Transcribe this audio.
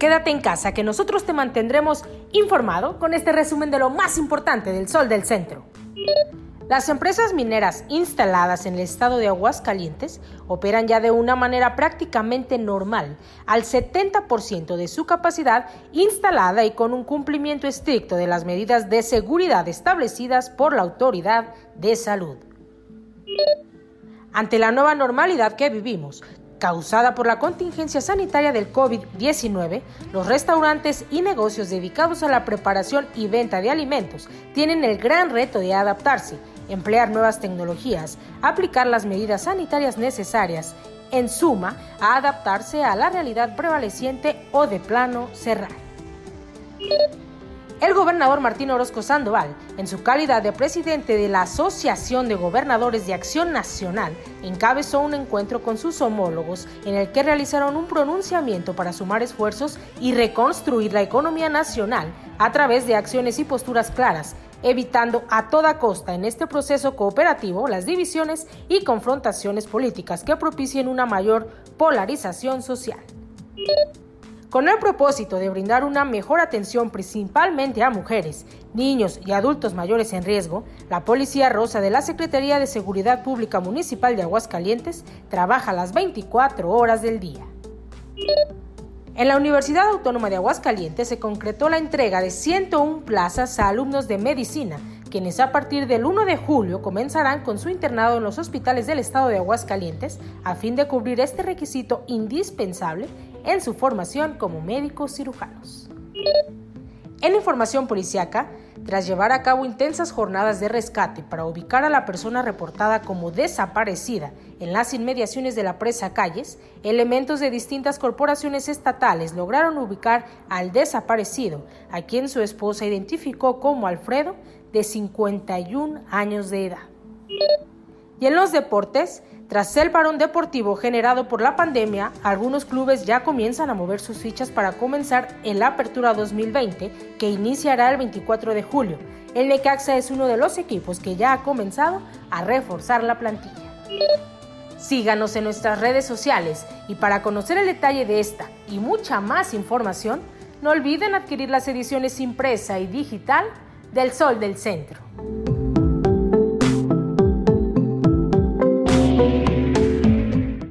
Quédate en casa que nosotros te mantendremos informado con este resumen de lo más importante del Sol del Centro. Las empresas mineras instaladas en el estado de Aguascalientes operan ya de una manera prácticamente normal, al 70% de su capacidad instalada y con un cumplimiento estricto de las medidas de seguridad establecidas por la Autoridad de Salud. Ante la nueva normalidad que vivimos, causada por la contingencia sanitaria del COVID-19, los restaurantes y negocios dedicados a la preparación y venta de alimentos tienen el gran reto de adaptarse emplear nuevas tecnologías, aplicar las medidas sanitarias necesarias, en suma, a adaptarse a la realidad prevaleciente o de plano cerrar. El gobernador Martín Orozco Sandoval, en su calidad de presidente de la Asociación de Gobernadores de Acción Nacional, encabezó un encuentro con sus homólogos en el que realizaron un pronunciamiento para sumar esfuerzos y reconstruir la economía nacional a través de acciones y posturas claras evitando a toda costa en este proceso cooperativo las divisiones y confrontaciones políticas que propicien una mayor polarización social. Con el propósito de brindar una mejor atención principalmente a mujeres, niños y adultos mayores en riesgo, la Policía Rosa de la Secretaría de Seguridad Pública Municipal de Aguascalientes trabaja las 24 horas del día. En la Universidad Autónoma de Aguascalientes se concretó la entrega de 101 plazas a alumnos de medicina, quienes a partir del 1 de julio comenzarán con su internado en los hospitales del estado de Aguascalientes a fin de cubrir este requisito indispensable en su formación como médicos cirujanos. En información policiaca, tras llevar a cabo intensas jornadas de rescate para ubicar a la persona reportada como desaparecida en las inmediaciones de la presa Calles, elementos de distintas corporaciones estatales lograron ubicar al desaparecido, a quien su esposa identificó como Alfredo, de 51 años de edad. Y en los deportes, tras el parón deportivo generado por la pandemia, algunos clubes ya comienzan a mover sus fichas para comenzar en la Apertura 2020, que iniciará el 24 de julio. El Necaxa es uno de los equipos que ya ha comenzado a reforzar la plantilla. Síganos en nuestras redes sociales y para conocer el detalle de esta y mucha más información, no olviden adquirir las ediciones impresa y digital del Sol del Centro.